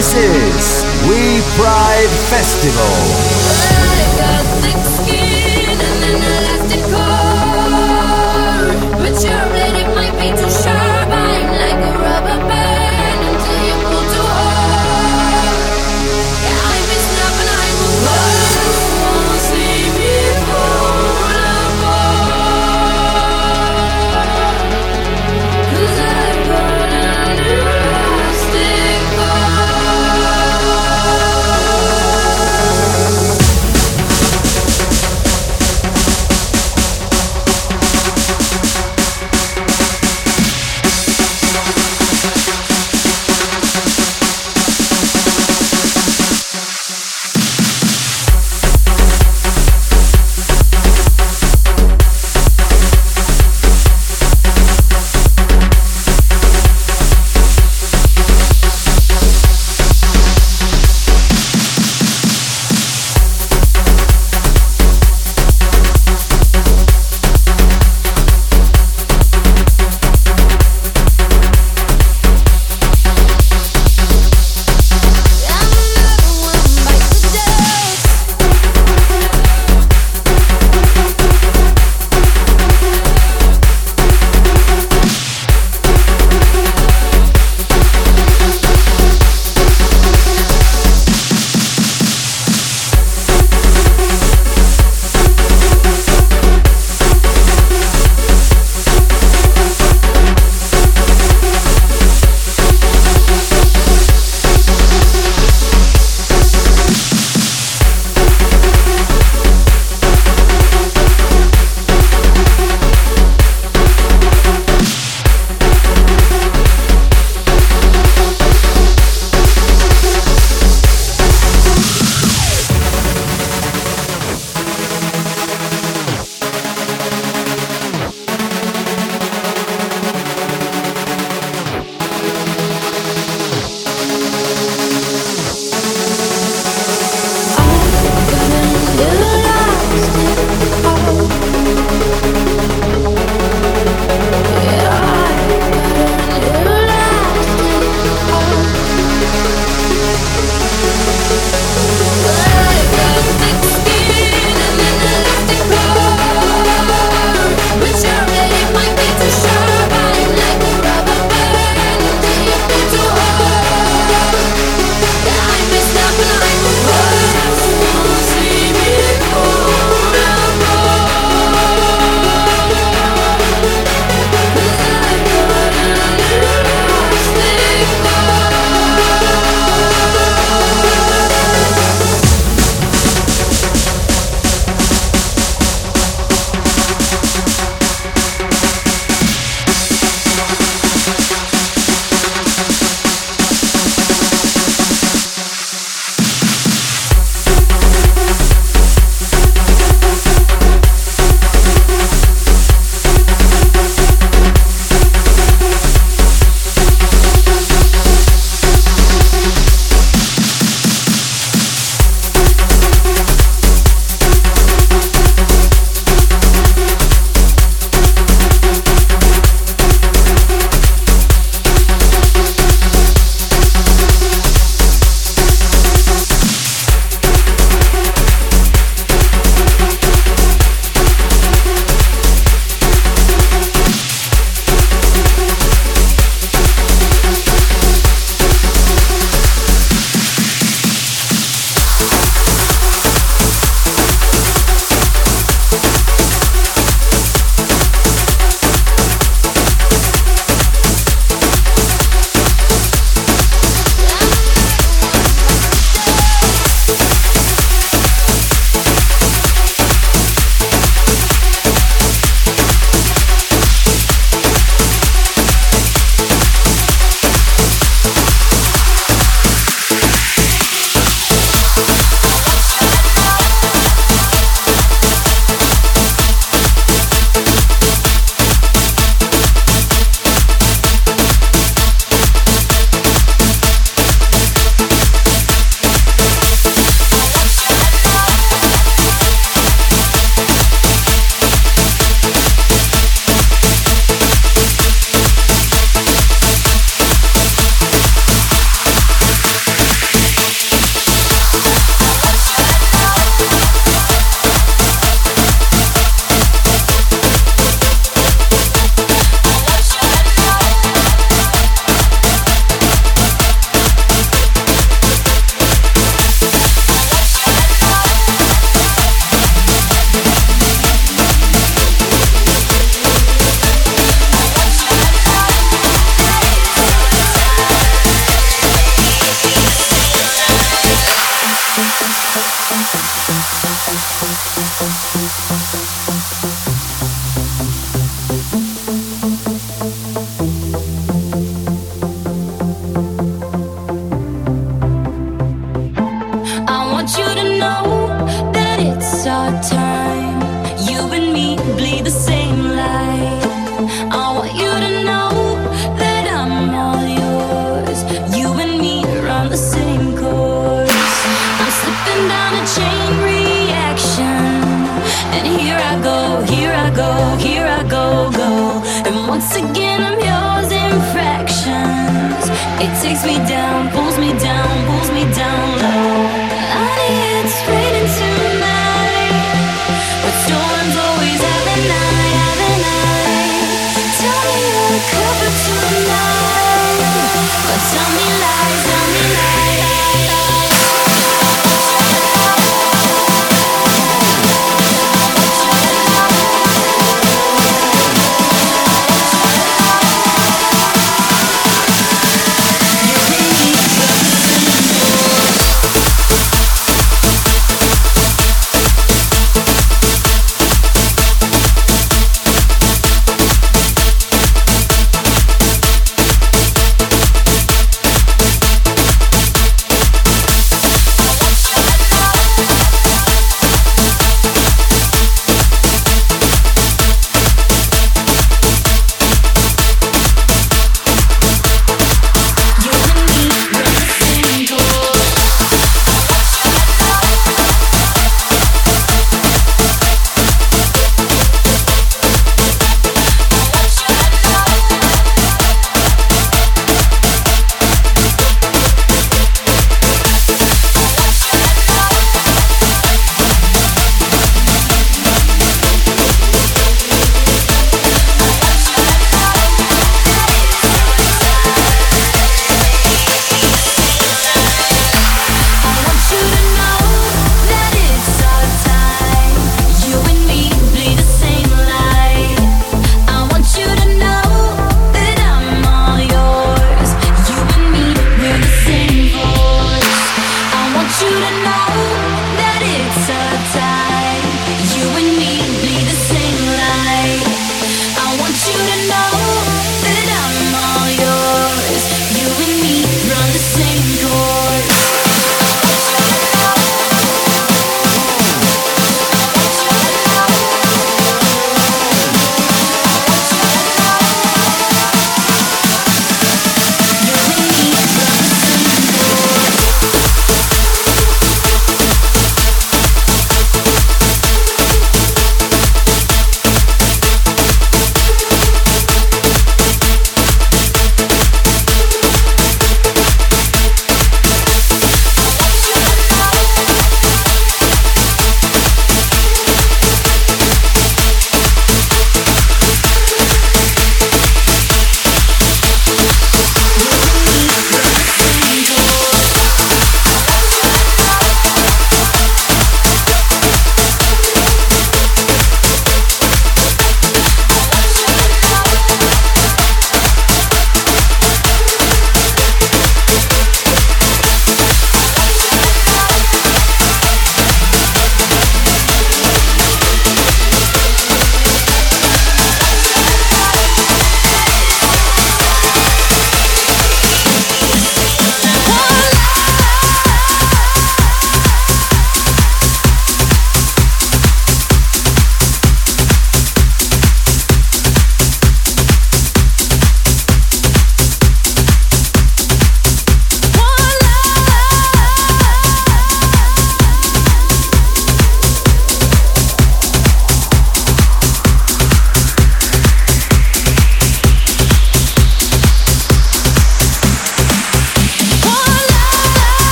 This is We Pride Festival.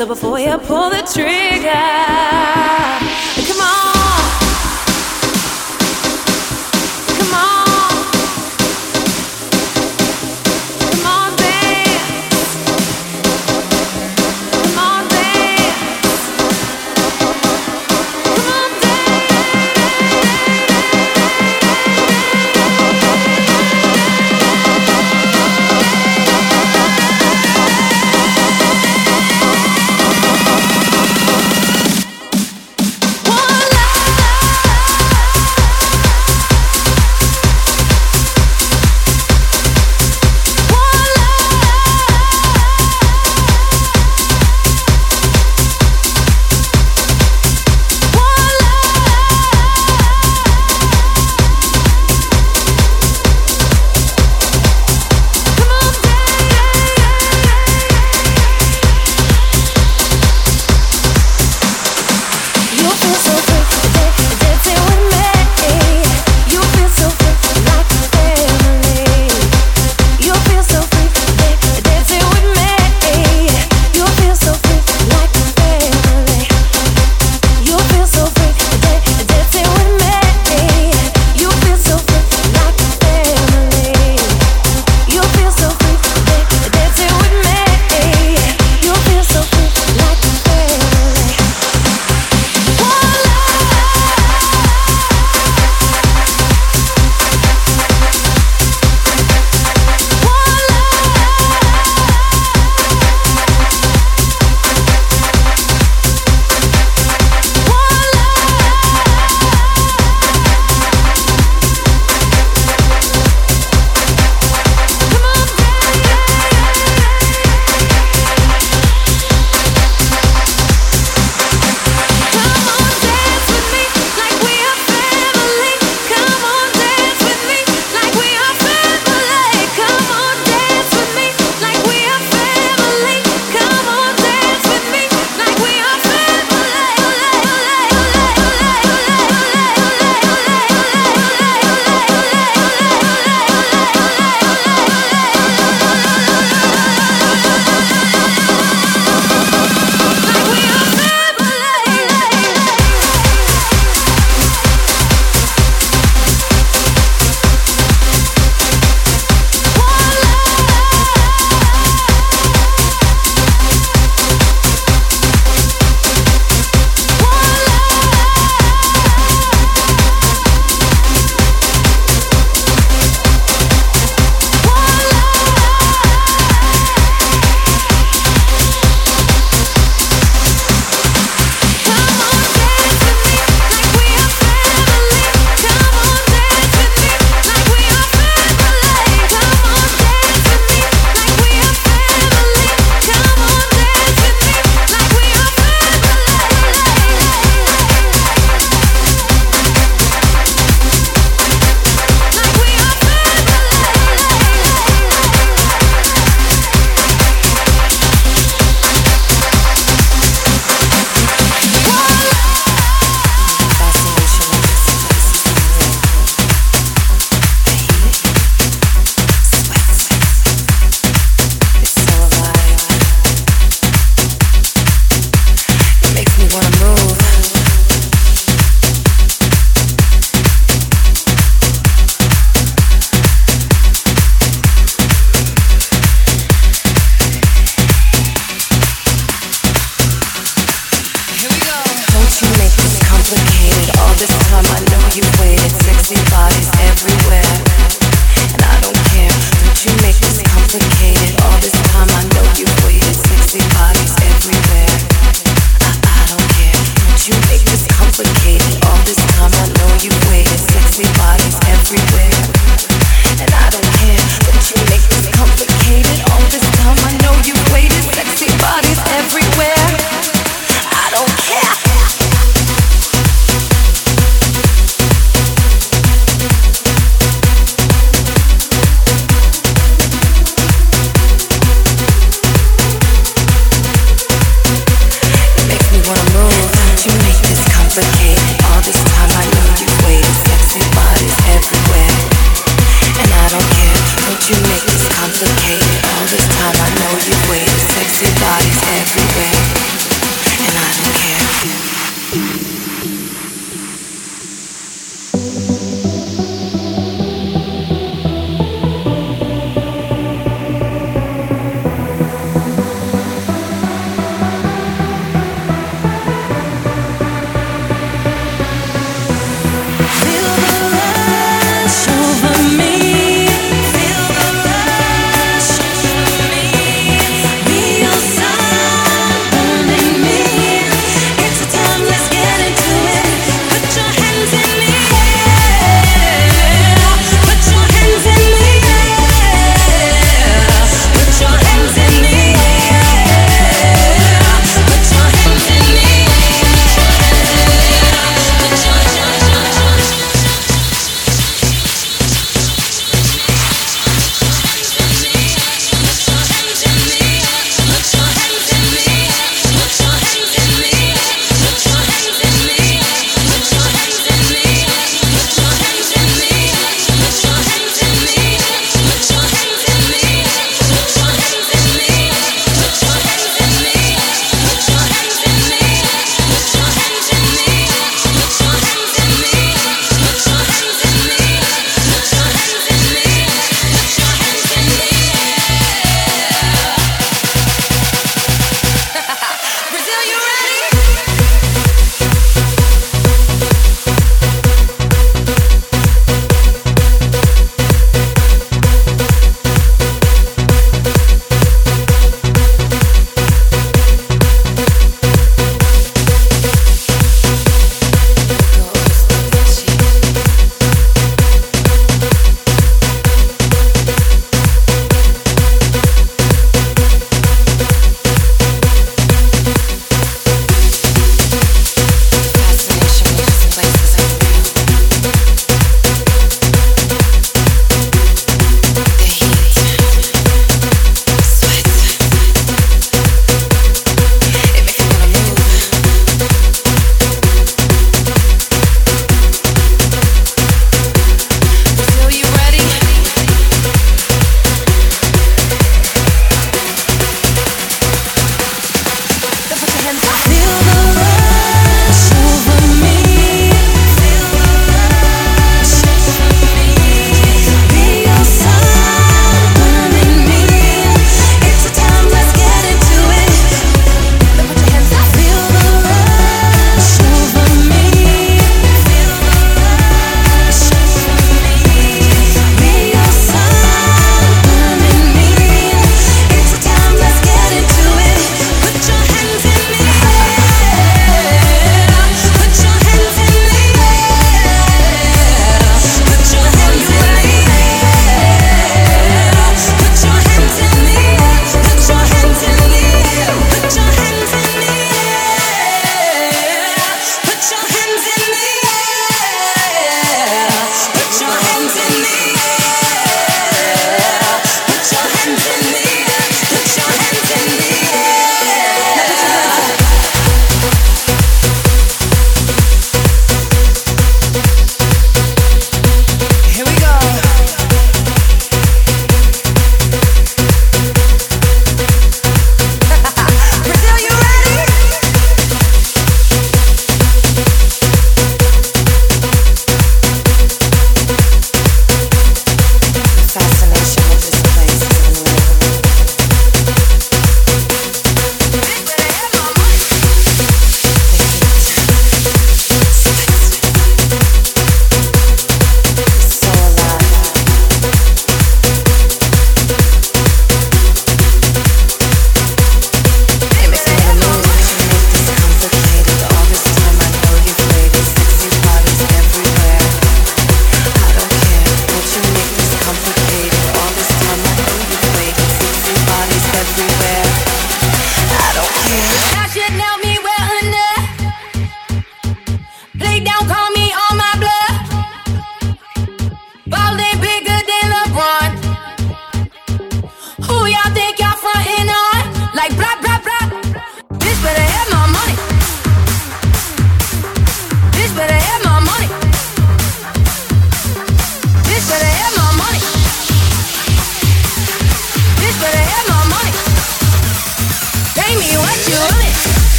So before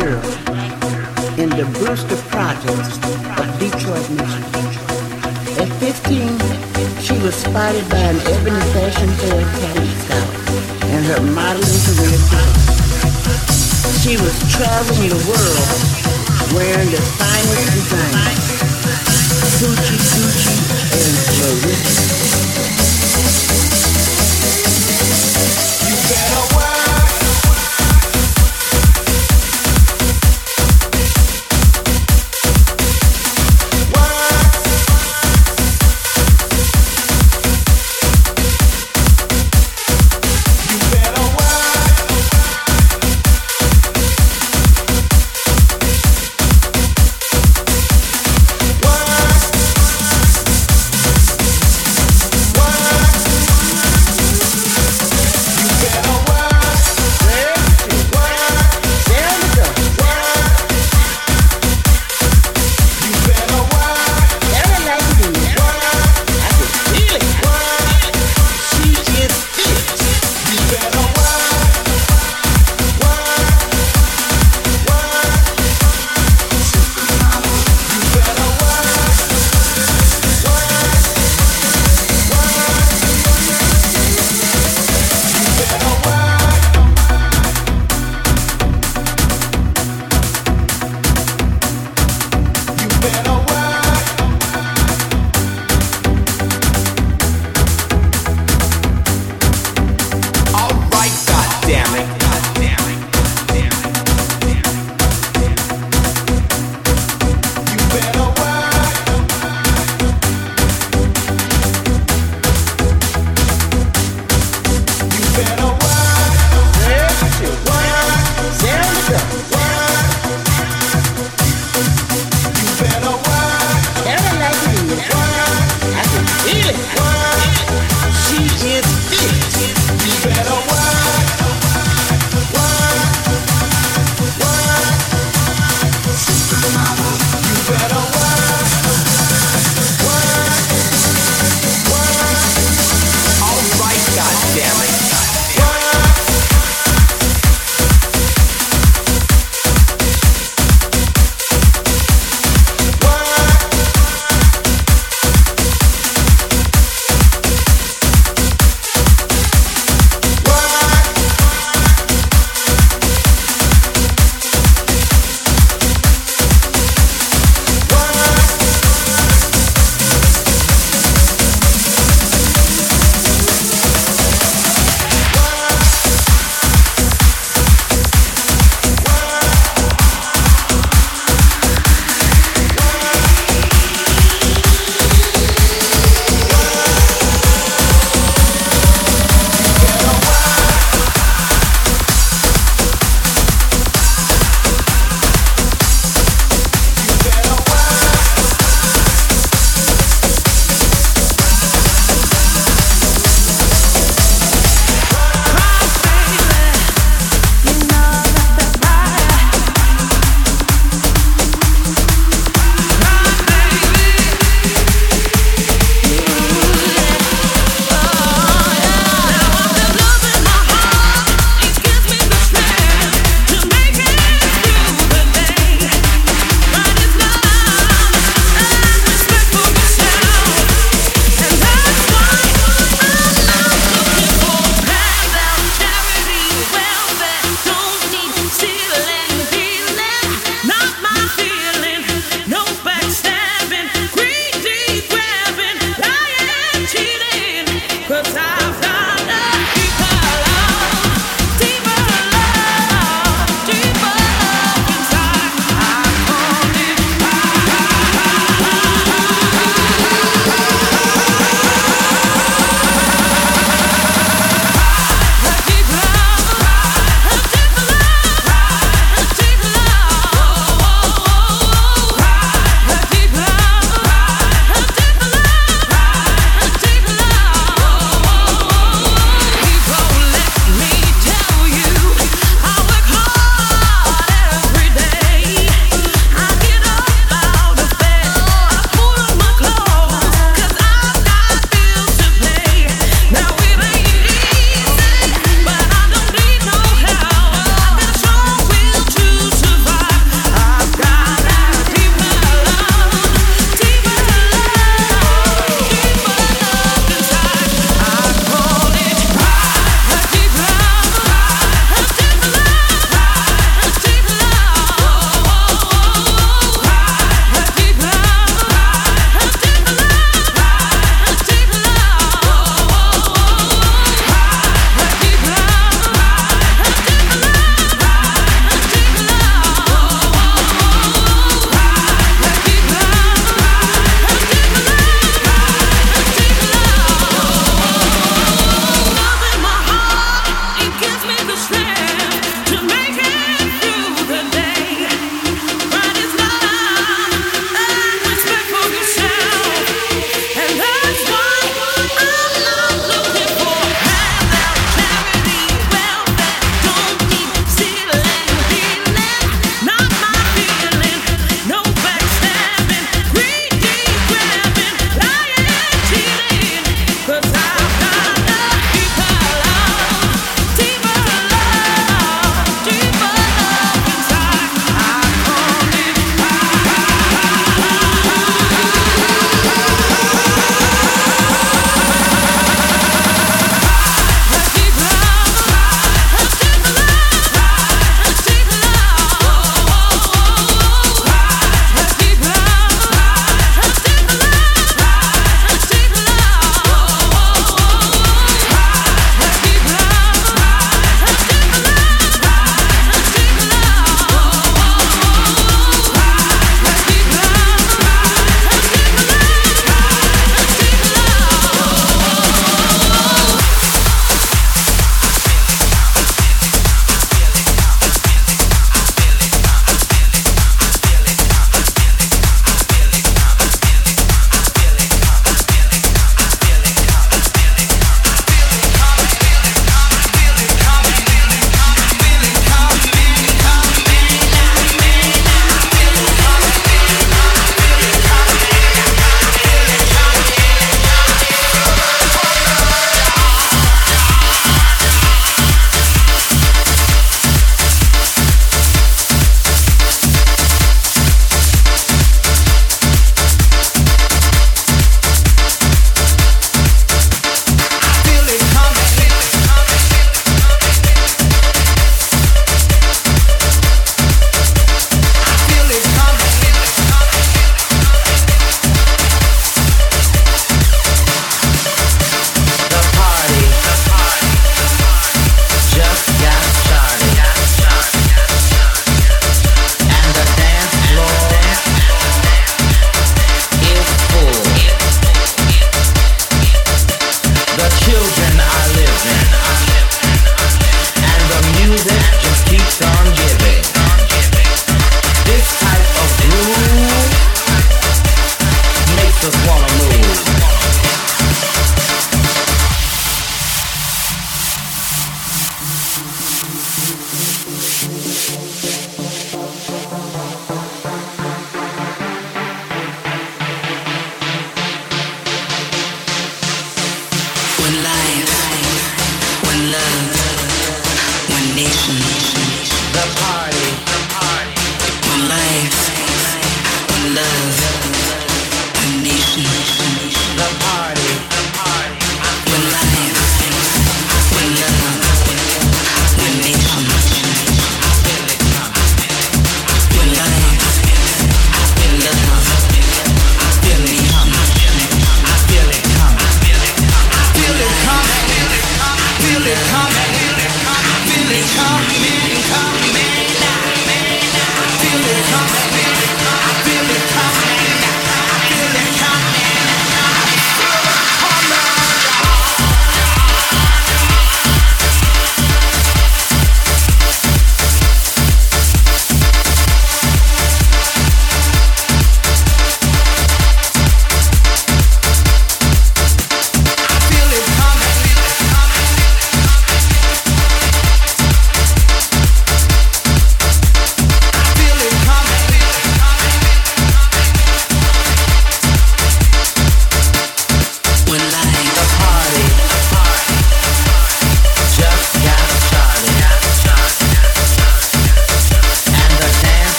in the Brewster Projects of Detroit, Michigan. At 15, she was spotted by an Ebony Fashion Fair talent scout, and her modeling career began. She was traveling the world wearing the finest designs, Gucci, Gucci, and Maurice.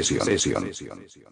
Session.